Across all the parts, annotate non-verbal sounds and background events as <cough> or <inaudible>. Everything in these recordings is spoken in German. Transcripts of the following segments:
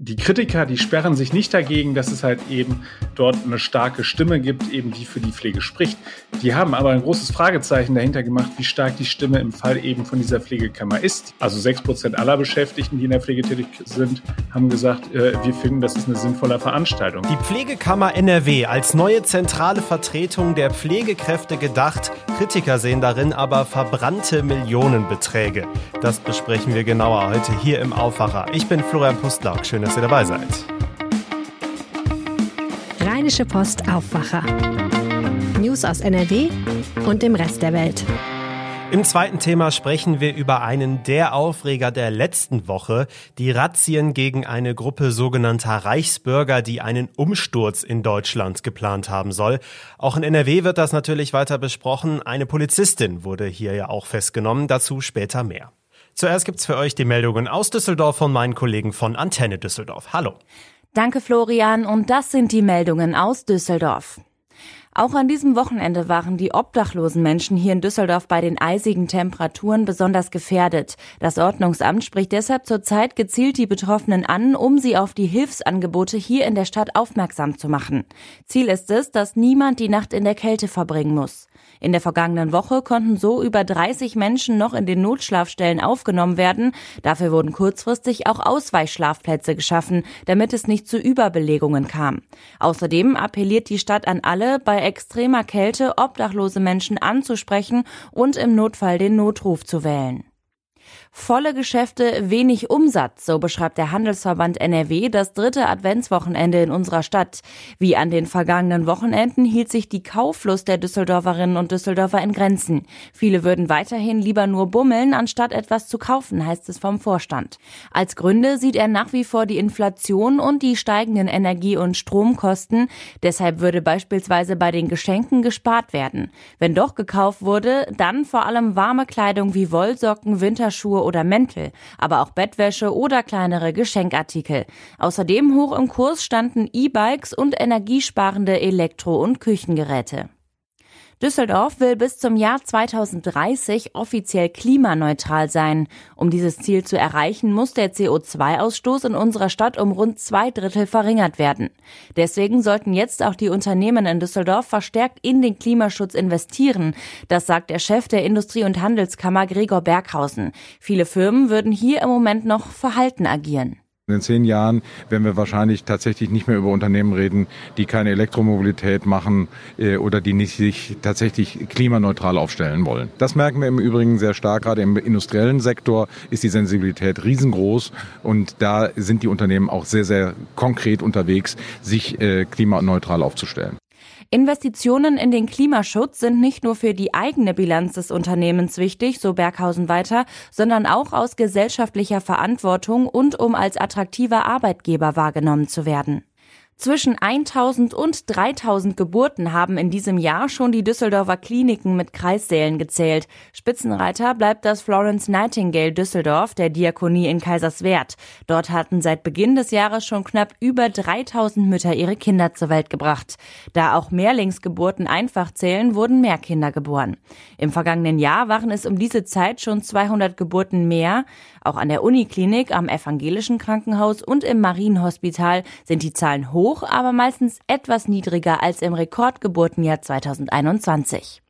die Kritiker, die sperren sich nicht dagegen, dass es halt eben dort eine starke Stimme gibt, eben die für die Pflege spricht. Die haben aber ein großes Fragezeichen dahinter gemacht, wie stark die Stimme im Fall eben von dieser Pflegekammer ist. Also sechs Prozent aller Beschäftigten, die in der Pflege tätig sind, haben gesagt, äh, wir finden, das ist eine sinnvolle Veranstaltung. Die Pflegekammer NRW als neue zentrale Vertretung der Pflegekräfte gedacht. Kritiker sehen darin aber verbrannte Millionenbeträge. Das besprechen wir genauer heute hier im Aufwacher. Ich bin Florian Pustlauk. Schön, dass ihr dabei seid. Rheinische Post Aufwacher. News aus NRW und dem Rest der Welt. Im zweiten Thema sprechen wir über einen der Aufreger der letzten Woche, die Razzien gegen eine Gruppe sogenannter Reichsbürger, die einen Umsturz in Deutschland geplant haben soll. Auch in NRW wird das natürlich weiter besprochen. Eine Polizistin wurde hier ja auch festgenommen, dazu später mehr. Zuerst gibt's für euch die Meldungen aus Düsseldorf von meinen Kollegen von Antenne Düsseldorf. Hallo. Danke Florian und das sind die Meldungen aus Düsseldorf. Auch an diesem Wochenende waren die obdachlosen Menschen hier in Düsseldorf bei den eisigen Temperaturen besonders gefährdet. Das Ordnungsamt spricht deshalb zurzeit gezielt die Betroffenen an, um sie auf die Hilfsangebote hier in der Stadt aufmerksam zu machen. Ziel ist es, dass niemand die Nacht in der Kälte verbringen muss. In der vergangenen Woche konnten so über 30 Menschen noch in den Notschlafstellen aufgenommen werden. Dafür wurden kurzfristig auch Ausweichschlafplätze geschaffen, damit es nicht zu Überbelegungen kam. Außerdem appelliert die Stadt an alle, bei extremer Kälte obdachlose Menschen anzusprechen und im Notfall den Notruf zu wählen. Volle Geschäfte, wenig Umsatz, so beschreibt der Handelsverband NRW das dritte Adventswochenende in unserer Stadt. Wie an den vergangenen Wochenenden hielt sich die Kauflust der Düsseldorferinnen und Düsseldorfer in Grenzen. Viele würden weiterhin lieber nur bummeln, anstatt etwas zu kaufen, heißt es vom Vorstand. Als Gründe sieht er nach wie vor die Inflation und die steigenden Energie- und Stromkosten. Deshalb würde beispielsweise bei den Geschenken gespart werden. Wenn doch gekauft wurde, dann vor allem warme Kleidung wie Wollsocken, Winterschuhe Handschuhe oder Mäntel, aber auch Bettwäsche oder kleinere Geschenkartikel. Außerdem hoch im Kurs standen E-Bikes und energiesparende Elektro- und Küchengeräte. Düsseldorf will bis zum Jahr 2030 offiziell klimaneutral sein. Um dieses Ziel zu erreichen, muss der CO2-Ausstoß in unserer Stadt um rund zwei Drittel verringert werden. Deswegen sollten jetzt auch die Unternehmen in Düsseldorf verstärkt in den Klimaschutz investieren. Das sagt der Chef der Industrie- und Handelskammer Gregor Berghausen. Viele Firmen würden hier im Moment noch verhalten agieren. In zehn Jahren werden wir wahrscheinlich tatsächlich nicht mehr über Unternehmen reden, die keine Elektromobilität machen äh, oder die nicht sich tatsächlich klimaneutral aufstellen wollen. Das merken wir im Übrigen sehr stark. Gerade im industriellen Sektor ist die Sensibilität riesengroß und da sind die Unternehmen auch sehr, sehr konkret unterwegs, sich äh, klimaneutral aufzustellen. Investitionen in den Klimaschutz sind nicht nur für die eigene Bilanz des Unternehmens wichtig, so Berghausen weiter, sondern auch aus gesellschaftlicher Verantwortung und um als attraktiver Arbeitgeber wahrgenommen zu werden. Zwischen 1000 und 3000 Geburten haben in diesem Jahr schon die Düsseldorfer Kliniken mit Kreissälen gezählt. Spitzenreiter bleibt das Florence Nightingale Düsseldorf der Diakonie in Kaiserswerth. Dort hatten seit Beginn des Jahres schon knapp über 3000 Mütter ihre Kinder zur Welt gebracht. Da auch Mehrlingsgeburten einfach zählen, wurden mehr Kinder geboren. Im vergangenen Jahr waren es um diese Zeit schon 200 Geburten mehr. Auch an der Uniklinik, am evangelischen Krankenhaus und im Marienhospital sind die Zahlen hoch, aber meistens etwas niedriger als im Rekordgeburtenjahr 2021.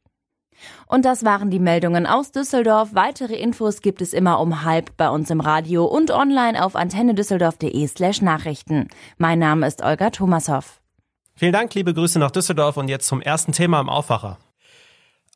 Und das waren die Meldungen aus Düsseldorf. Weitere Infos gibt es immer um halb bei uns im Radio und online auf antennedüsseldorf.de slash Nachrichten. Mein Name ist Olga Thomashoff. Vielen Dank, liebe Grüße nach Düsseldorf und jetzt zum ersten Thema im Aufwacher.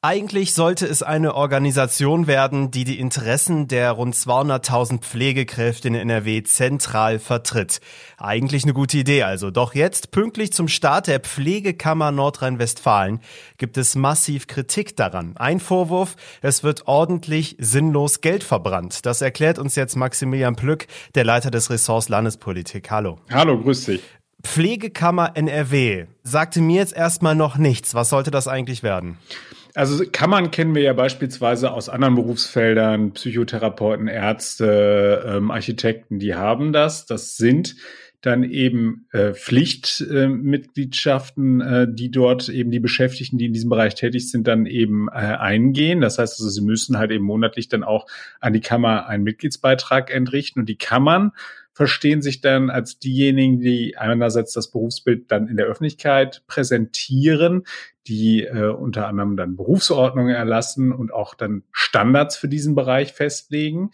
Eigentlich sollte es eine Organisation werden, die die Interessen der rund 200.000 Pflegekräfte in NRW zentral vertritt. Eigentlich eine gute Idee also. Doch jetzt, pünktlich zum Start der Pflegekammer Nordrhein-Westfalen, gibt es massiv Kritik daran. Ein Vorwurf, es wird ordentlich sinnlos Geld verbrannt. Das erklärt uns jetzt Maximilian Plück, der Leiter des Ressorts Landespolitik. Hallo. Hallo, grüß dich. Pflegekammer NRW sagte mir jetzt erstmal noch nichts. Was sollte das eigentlich werden? Also Kammern kennen wir ja beispielsweise aus anderen Berufsfeldern, Psychotherapeuten, Ärzte, ähm, Architekten, die haben das. Das sind dann eben äh, Pflichtmitgliedschaften, äh, äh, die dort eben die Beschäftigten, die in diesem Bereich tätig sind, dann eben äh, eingehen. Das heißt also, sie müssen halt eben monatlich dann auch an die Kammer einen Mitgliedsbeitrag entrichten und die Kammern verstehen sich dann als diejenigen, die einerseits das Berufsbild dann in der Öffentlichkeit präsentieren, die äh, unter anderem dann Berufsordnungen erlassen und auch dann Standards für diesen Bereich festlegen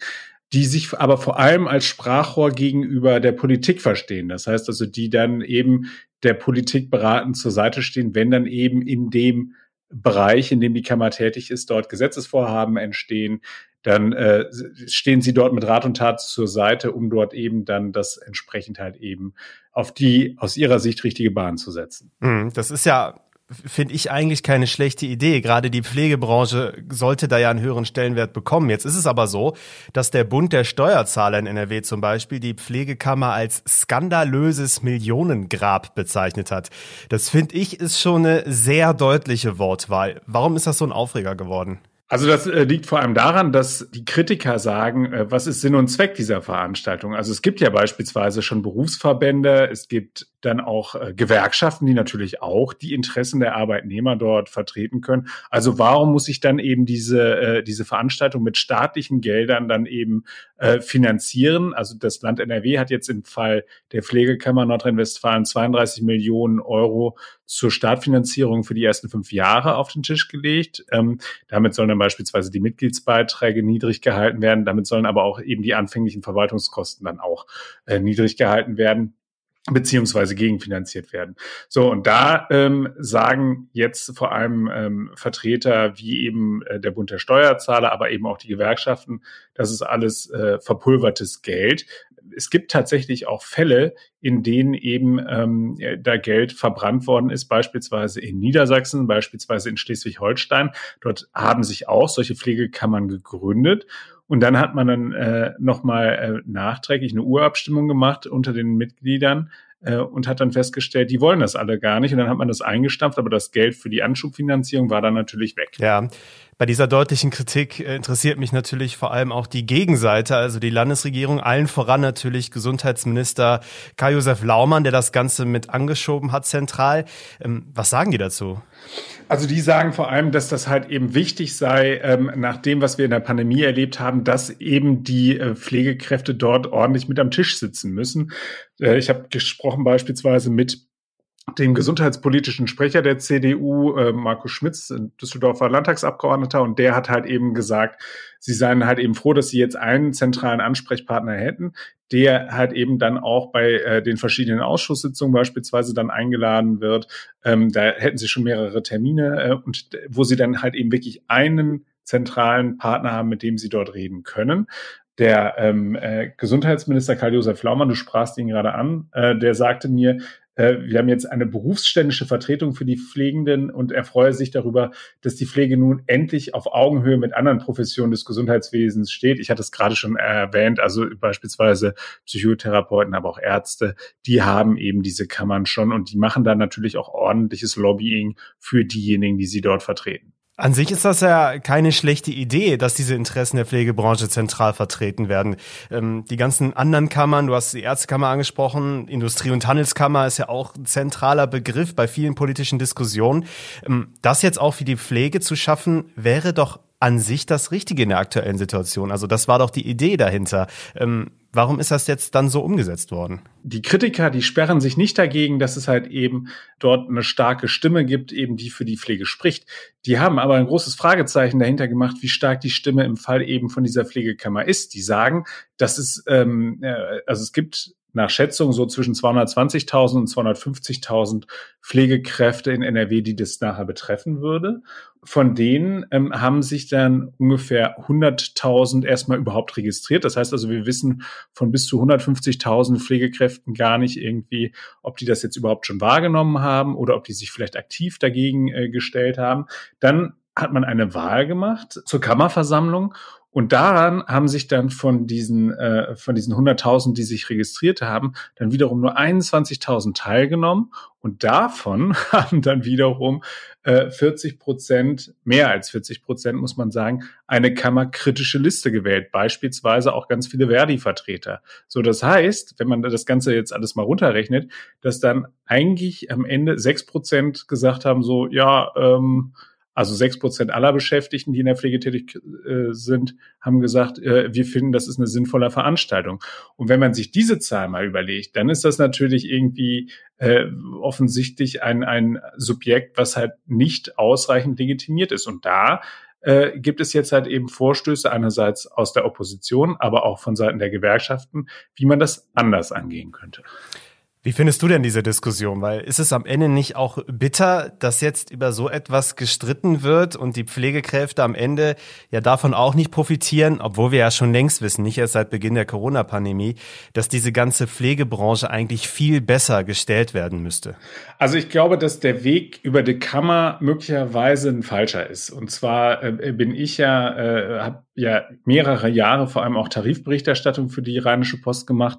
die sich aber vor allem als Sprachrohr gegenüber der Politik verstehen. Das heißt also, die dann eben der Politik beratend zur Seite stehen, wenn dann eben in dem Bereich, in dem die Kammer tätig ist, dort Gesetzesvorhaben entstehen, dann äh, stehen sie dort mit Rat und Tat zur Seite, um dort eben dann das entsprechend halt eben auf die aus ihrer Sicht richtige Bahn zu setzen. Hm, das ist ja finde ich eigentlich keine schlechte Idee. Gerade die Pflegebranche sollte da ja einen höheren Stellenwert bekommen. Jetzt ist es aber so, dass der Bund der Steuerzahler in NRW zum Beispiel die Pflegekammer als skandalöses Millionengrab bezeichnet hat. Das finde ich ist schon eine sehr deutliche Wortwahl. Warum ist das so ein Aufreger geworden? Also das äh, liegt vor allem daran, dass die Kritiker sagen, äh, was ist Sinn und Zweck dieser Veranstaltung? Also es gibt ja beispielsweise schon Berufsverbände, es gibt dann auch äh, Gewerkschaften, die natürlich auch die Interessen der Arbeitnehmer dort vertreten können. Also warum muss ich dann eben diese, diese Veranstaltung mit staatlichen Geldern dann eben finanzieren? Also das Land NRW hat jetzt im Fall der Pflegekammer Nordrhein-Westfalen 32 Millionen Euro zur Startfinanzierung für die ersten fünf Jahre auf den Tisch gelegt. Ähm, damit sollen dann beispielsweise die Mitgliedsbeiträge niedrig gehalten werden. Damit sollen aber auch eben die anfänglichen Verwaltungskosten dann auch äh, niedrig gehalten werden beziehungsweise gegenfinanziert werden. So, und da ähm, sagen jetzt vor allem ähm, Vertreter wie eben äh, der Bund der Steuerzahler, aber eben auch die Gewerkschaften, das ist alles äh, verpulvertes Geld. Es gibt tatsächlich auch Fälle, in denen eben ähm, da Geld verbrannt worden ist, beispielsweise in Niedersachsen, beispielsweise in Schleswig-Holstein. Dort haben sich auch solche Pflegekammern gegründet. Und dann hat man dann äh, nochmal äh, nachträglich eine Urabstimmung gemacht unter den Mitgliedern äh, und hat dann festgestellt, die wollen das alle gar nicht. Und dann hat man das eingestampft, aber das Geld für die Anschubfinanzierung war dann natürlich weg. Ja, bei dieser deutlichen Kritik äh, interessiert mich natürlich vor allem auch die Gegenseite, also die Landesregierung, allen voran natürlich Gesundheitsminister Karl-Josef Laumann, der das Ganze mit angeschoben hat zentral. Ähm, was sagen die dazu? Also die sagen vor allem, dass das halt eben wichtig sei, ähm, nach dem, was wir in der Pandemie erlebt haben, dass eben die äh, Pflegekräfte dort ordentlich mit am Tisch sitzen müssen. Äh, ich habe gesprochen beispielsweise mit dem gesundheitspolitischen Sprecher der CDU, äh, Markus Schmitz, Düsseldorfer Landtagsabgeordneter, und der hat halt eben gesagt, sie seien halt eben froh, dass sie jetzt einen zentralen Ansprechpartner hätten, der halt eben dann auch bei äh, den verschiedenen Ausschusssitzungen beispielsweise dann eingeladen wird. Ähm, da hätten sie schon mehrere Termine äh, und wo sie dann halt eben wirklich einen zentralen Partner haben, mit dem sie dort reden können. Der ähm, äh, Gesundheitsminister Karl-Josef Laumann, du sprachst ihn gerade an, äh, der sagte mir, wir haben jetzt eine berufsständische Vertretung für die Pflegenden und er freue sich darüber, dass die Pflege nun endlich auf Augenhöhe mit anderen Professionen des Gesundheitswesens steht. Ich hatte es gerade schon erwähnt, also beispielsweise Psychotherapeuten, aber auch Ärzte, die haben eben diese Kammern schon und die machen dann natürlich auch ordentliches Lobbying für diejenigen, die sie dort vertreten. An sich ist das ja keine schlechte Idee, dass diese Interessen der Pflegebranche zentral vertreten werden. Ähm, die ganzen anderen Kammern, du hast die Ärztekammer angesprochen, Industrie- und Handelskammer ist ja auch ein zentraler Begriff bei vielen politischen Diskussionen. Ähm, das jetzt auch für die Pflege zu schaffen, wäre doch an sich das Richtige in der aktuellen Situation. Also das war doch die Idee dahinter. Ähm, warum ist das jetzt dann so umgesetzt worden? Die Kritiker, die sperren sich nicht dagegen, dass es halt eben dort eine starke Stimme gibt, eben die für die Pflege spricht. Die haben aber ein großes Fragezeichen dahinter gemacht, wie stark die Stimme im Fall eben von dieser Pflegekammer ist. Die sagen, dass es, ähm, äh, also es gibt nach Schätzung so zwischen 220.000 und 250.000 Pflegekräfte in NRW, die das nachher betreffen würde. Von denen ähm, haben sich dann ungefähr 100.000 erstmal überhaupt registriert. Das heißt also, wir wissen von bis zu 150.000 Pflegekräften gar nicht irgendwie, ob die das jetzt überhaupt schon wahrgenommen haben oder ob die sich vielleicht aktiv dagegen äh, gestellt haben. Dann hat man eine Wahl gemacht zur Kammerversammlung und daran haben sich dann von diesen, äh, von diesen 100.000, die sich registriert haben, dann wiederum nur 21.000 teilgenommen. Und davon <laughs> haben dann wiederum äh, 40 Prozent, mehr als 40 Prozent, muss man sagen, eine kammerkritische Liste gewählt. Beispielsweise auch ganz viele Verdi-Vertreter. So, das heißt, wenn man das Ganze jetzt alles mal runterrechnet, dass dann eigentlich am Ende sechs Prozent gesagt haben, so, ja, ähm, also sechs Prozent aller Beschäftigten, die in der Pflege tätig äh, sind, haben gesagt, äh, wir finden, das ist eine sinnvolle Veranstaltung. Und wenn man sich diese Zahl mal überlegt, dann ist das natürlich irgendwie äh, offensichtlich ein, ein Subjekt, was halt nicht ausreichend legitimiert ist. Und da äh, gibt es jetzt halt eben Vorstöße einerseits aus der Opposition, aber auch von Seiten der Gewerkschaften, wie man das anders angehen könnte. Wie findest du denn diese Diskussion? Weil ist es am Ende nicht auch bitter, dass jetzt über so etwas gestritten wird und die Pflegekräfte am Ende ja davon auch nicht profitieren, obwohl wir ja schon längst wissen, nicht erst seit Beginn der Corona-Pandemie, dass diese ganze Pflegebranche eigentlich viel besser gestellt werden müsste? Also ich glaube, dass der Weg über die Kammer möglicherweise ein falscher ist. Und zwar äh, bin ich ja, äh, habe ja mehrere Jahre vor allem auch Tarifberichterstattung für die Rheinische Post gemacht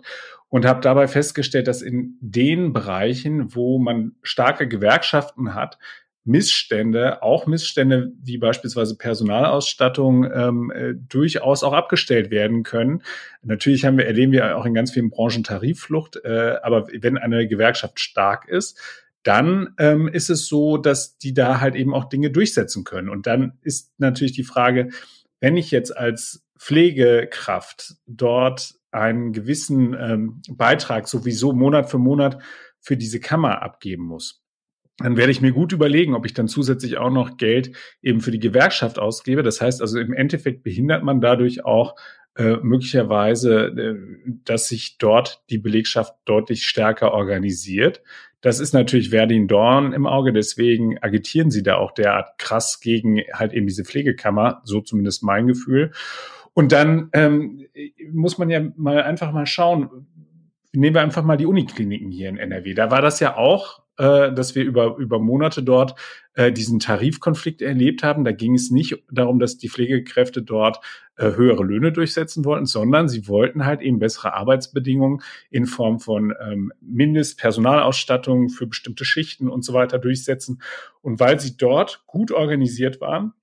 und habe dabei festgestellt, dass in den Bereichen, wo man starke Gewerkschaften hat, Missstände, auch Missstände wie beispielsweise Personalausstattung, ähm, äh, durchaus auch abgestellt werden können. Natürlich haben wir, erleben wir auch in ganz vielen Branchen Tarifflucht, äh, aber wenn eine Gewerkschaft stark ist, dann ähm, ist es so, dass die da halt eben auch Dinge durchsetzen können. Und dann ist natürlich die Frage, wenn ich jetzt als Pflegekraft dort einen gewissen ähm, Beitrag sowieso Monat für Monat für diese Kammer abgeben muss, dann werde ich mir gut überlegen, ob ich dann zusätzlich auch noch Geld eben für die Gewerkschaft ausgebe. Das heißt also im Endeffekt behindert man dadurch auch äh, möglicherweise, äh, dass sich dort die Belegschaft deutlich stärker organisiert. Das ist natürlich Verdin Dorn im Auge, deswegen agitieren sie da auch derart krass gegen halt eben diese Pflegekammer, so zumindest mein Gefühl. Und dann ähm, muss man ja mal einfach mal schauen, nehmen wir einfach mal die Unikliniken hier in NRW. Da war das ja auch, äh, dass wir über, über Monate dort äh, diesen Tarifkonflikt erlebt haben. Da ging es nicht darum, dass die Pflegekräfte dort äh, höhere Löhne durchsetzen wollten, sondern sie wollten halt eben bessere Arbeitsbedingungen in Form von ähm, Mindestpersonalausstattung für bestimmte Schichten und so weiter durchsetzen. Und weil sie dort gut organisiert waren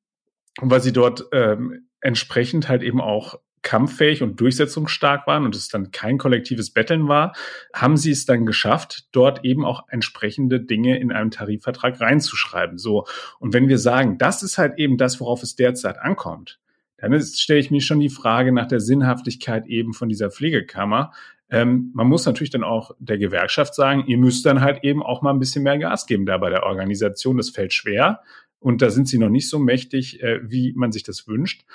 und weil sie dort ähm, entsprechend halt eben auch kampffähig und durchsetzungsstark waren und es dann kein kollektives Betteln war, haben sie es dann geschafft, dort eben auch entsprechende Dinge in einem Tarifvertrag reinzuschreiben. So. Und wenn wir sagen, das ist halt eben das, worauf es derzeit ankommt, dann stelle ich mir schon die Frage nach der Sinnhaftigkeit eben von dieser Pflegekammer. Ähm, man muss natürlich dann auch der Gewerkschaft sagen, ihr müsst dann halt eben auch mal ein bisschen mehr Gas geben da bei der Organisation. Das fällt schwer. Und da sind sie noch nicht so mächtig, äh, wie man sich das wünscht.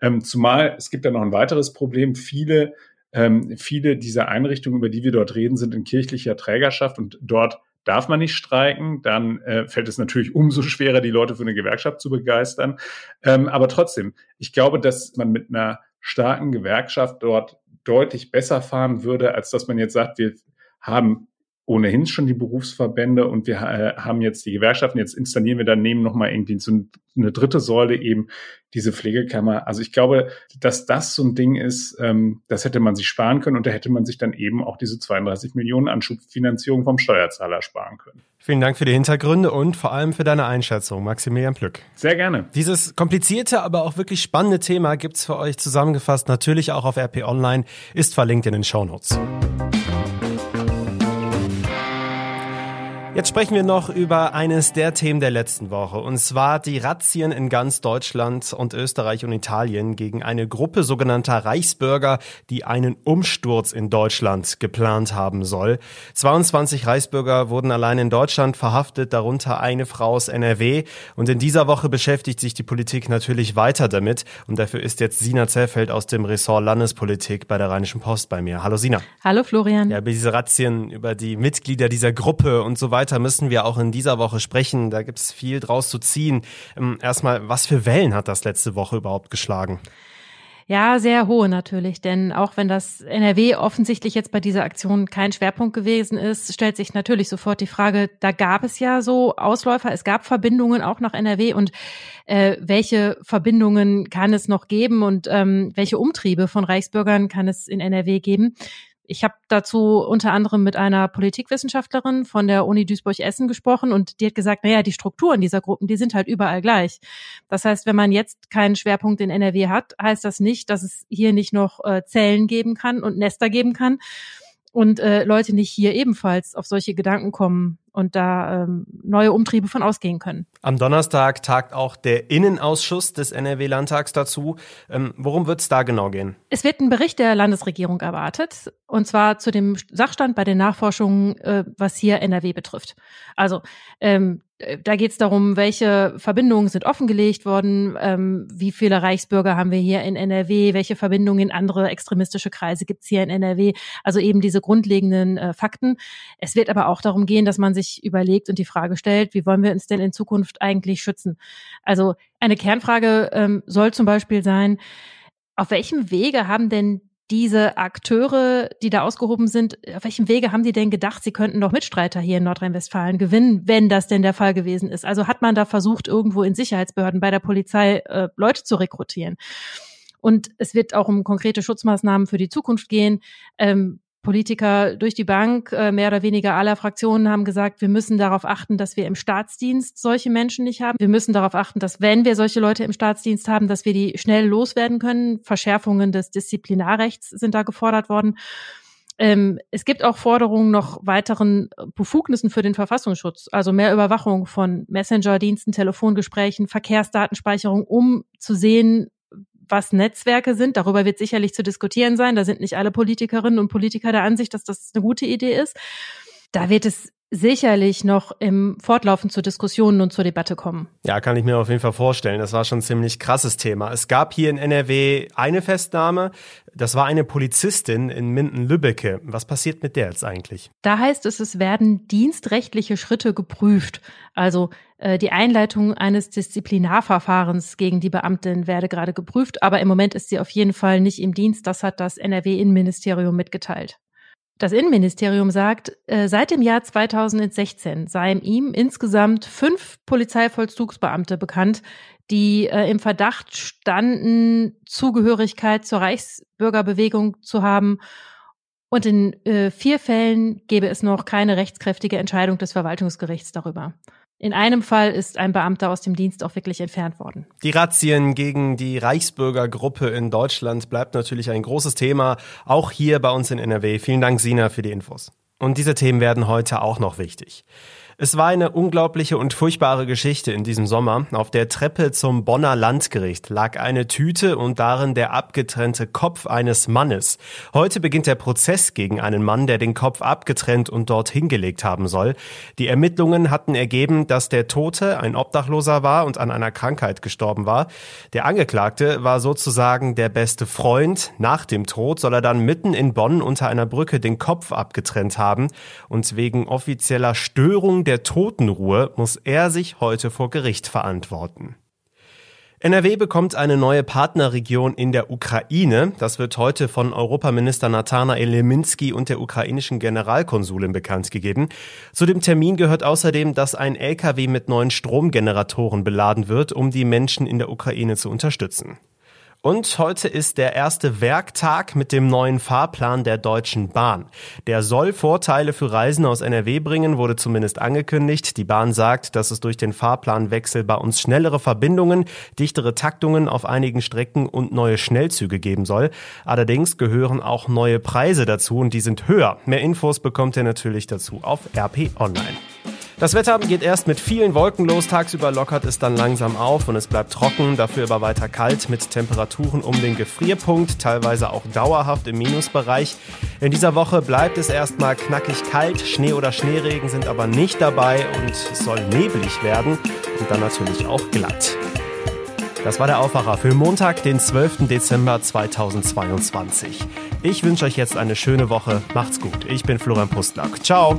Ähm, zumal es gibt ja noch ein weiteres Problem. Viele, ähm, viele dieser Einrichtungen, über die wir dort reden, sind in kirchlicher Trägerschaft und dort darf man nicht streiken. Dann äh, fällt es natürlich umso schwerer, die Leute für eine Gewerkschaft zu begeistern. Ähm, aber trotzdem, ich glaube, dass man mit einer starken Gewerkschaft dort deutlich besser fahren würde, als dass man jetzt sagt, wir haben ohnehin schon die Berufsverbände und wir äh, haben jetzt die Gewerkschaften. Jetzt installieren wir daneben nochmal irgendwie so eine dritte Säule eben diese Pflegekammer. Also ich glaube, dass das so ein Ding ist, ähm, das hätte man sich sparen können und da hätte man sich dann eben auch diese 32 Millionen Anschubfinanzierung vom Steuerzahler sparen können. Vielen Dank für die Hintergründe und vor allem für deine Einschätzung, Maximilian Plück. Sehr gerne. Dieses komplizierte, aber auch wirklich spannende Thema gibt's für euch zusammengefasst natürlich auch auf RP Online, ist verlinkt in den Shownotes. Jetzt sprechen wir noch über eines der Themen der letzten Woche, und zwar die Razzien in ganz Deutschland und Österreich und Italien gegen eine Gruppe sogenannter Reichsbürger, die einen Umsturz in Deutschland geplant haben soll. 22 Reichsbürger wurden allein in Deutschland verhaftet, darunter eine Frau aus NRW. Und in dieser Woche beschäftigt sich die Politik natürlich weiter damit. Und dafür ist jetzt Sina Zerfeld aus dem Ressort Landespolitik bei der Rheinischen Post bei mir. Hallo Sina. Hallo Florian. Ja, über diese Razzien, über die Mitglieder dieser Gruppe und so weiter weiter müssen wir auch in dieser Woche sprechen. Da gibt es viel draus zu ziehen. Ähm, erstmal, was für Wellen hat das letzte Woche überhaupt geschlagen? Ja, sehr hohe natürlich, denn auch wenn das NRW offensichtlich jetzt bei dieser Aktion kein Schwerpunkt gewesen ist, stellt sich natürlich sofort die Frage, da gab es ja so Ausläufer, es gab Verbindungen auch nach NRW und äh, welche Verbindungen kann es noch geben und ähm, welche Umtriebe von Reichsbürgern kann es in NRW geben? Ich habe dazu unter anderem mit einer Politikwissenschaftlerin von der Uni Duisburg-Essen gesprochen und die hat gesagt, naja, die Strukturen dieser Gruppen, die sind halt überall gleich. Das heißt, wenn man jetzt keinen Schwerpunkt in NRW hat, heißt das nicht, dass es hier nicht noch äh, Zellen geben kann und Nester geben kann und äh, Leute nicht hier ebenfalls auf solche Gedanken kommen und da ähm, neue Umtriebe von ausgehen können. Am Donnerstag tagt auch der Innenausschuss des NRW-Landtags dazu. Ähm, worum wird es da genau gehen? Es wird ein Bericht der Landesregierung erwartet, und zwar zu dem Sachstand bei den Nachforschungen, äh, was hier NRW betrifft. Also ähm, da geht es darum, welche Verbindungen sind offengelegt worden, ähm, wie viele Reichsbürger haben wir hier in NRW, welche Verbindungen in andere extremistische Kreise gibt es hier in NRW, also eben diese grundlegenden äh, Fakten. Es wird aber auch darum gehen, dass man sich überlegt und die Frage stellt, wie wollen wir uns denn in Zukunft eigentlich schützen? Also eine Kernfrage ähm, soll zum Beispiel sein, auf welchem Wege haben denn diese Akteure, die da ausgehoben sind, auf welchem Wege haben die denn gedacht, sie könnten doch Mitstreiter hier in Nordrhein-Westfalen gewinnen, wenn das denn der Fall gewesen ist? Also hat man da versucht, irgendwo in Sicherheitsbehörden bei der Polizei äh, Leute zu rekrutieren? Und es wird auch um konkrete Schutzmaßnahmen für die Zukunft gehen. Ähm, Politiker durch die Bank, äh, mehr oder weniger aller Fraktionen haben gesagt, wir müssen darauf achten, dass wir im Staatsdienst solche Menschen nicht haben. Wir müssen darauf achten, dass wenn wir solche Leute im Staatsdienst haben, dass wir die schnell loswerden können. Verschärfungen des Disziplinarrechts sind da gefordert worden. Ähm, es gibt auch Forderungen noch weiteren Befugnissen für den Verfassungsschutz, also mehr Überwachung von Messenger-Diensten, Telefongesprächen, Verkehrsdatenspeicherung, um zu sehen, was Netzwerke sind. Darüber wird sicherlich zu diskutieren sein. Da sind nicht alle Politikerinnen und Politiker der Ansicht, dass das eine gute Idee ist. Da wird es sicherlich noch im Fortlaufen zu Diskussionen und zur Debatte kommen. Ja, kann ich mir auf jeden Fall vorstellen. Das war schon ein ziemlich krasses Thema. Es gab hier in NRW eine Festnahme. Das war eine Polizistin in Minden-Lübbecke. Was passiert mit der jetzt eigentlich? Da heißt es, es werden dienstrechtliche Schritte geprüft. Also äh, die Einleitung eines Disziplinarverfahrens gegen die Beamtin werde gerade geprüft. Aber im Moment ist sie auf jeden Fall nicht im Dienst. Das hat das NRW-Innenministerium mitgeteilt. Das Innenministerium sagt, äh, seit dem Jahr 2016 seien ihm insgesamt fünf Polizeivollzugsbeamte bekannt, die äh, im Verdacht standen, Zugehörigkeit zur Reichsbürgerbewegung zu haben. Und in äh, vier Fällen gäbe es noch keine rechtskräftige Entscheidung des Verwaltungsgerichts darüber. In einem Fall ist ein Beamter aus dem Dienst auch wirklich entfernt worden. Die Razzien gegen die Reichsbürgergruppe in Deutschland bleibt natürlich ein großes Thema, auch hier bei uns in NRW. Vielen Dank, Sina, für die Infos. Und diese Themen werden heute auch noch wichtig. Es war eine unglaubliche und furchtbare Geschichte in diesem Sommer. Auf der Treppe zum Bonner Landgericht lag eine Tüte und darin der abgetrennte Kopf eines Mannes. Heute beginnt der Prozess gegen einen Mann, der den Kopf abgetrennt und dort hingelegt haben soll. Die Ermittlungen hatten ergeben, dass der Tote ein Obdachloser war und an einer Krankheit gestorben war. Der Angeklagte war sozusagen der beste Freund. Nach dem Tod soll er dann mitten in Bonn unter einer Brücke den Kopf abgetrennt haben und wegen offizieller Störung der Totenruhe muss er sich heute vor Gericht verantworten. NRW bekommt eine neue Partnerregion in der Ukraine. Das wird heute von Europaminister Natanael Leminski und der ukrainischen Generalkonsulin bekannt gegeben. Zu dem Termin gehört außerdem, dass ein LKW mit neuen Stromgeneratoren beladen wird, um die Menschen in der Ukraine zu unterstützen. Und heute ist der erste Werktag mit dem neuen Fahrplan der Deutschen Bahn. Der soll Vorteile für Reisen aus NRW bringen, wurde zumindest angekündigt. Die Bahn sagt, dass es durch den Fahrplanwechsel bei uns schnellere Verbindungen, dichtere Taktungen auf einigen Strecken und neue Schnellzüge geben soll. Allerdings gehören auch neue Preise dazu und die sind höher. Mehr Infos bekommt ihr natürlich dazu auf RP Online. Das Wetter geht erst mit vielen Wolken los, tagsüber lockert es dann langsam auf und es bleibt trocken, dafür aber weiter kalt mit Temperaturen um den Gefrierpunkt, teilweise auch dauerhaft im Minusbereich. In dieser Woche bleibt es erstmal knackig kalt, Schnee oder Schneeregen sind aber nicht dabei und es soll neblig werden und dann natürlich auch glatt. Das war der Aufwacher für Montag, den 12. Dezember 2022. Ich wünsche euch jetzt eine schöne Woche. Macht's gut. Ich bin Florian Pustlack. Ciao.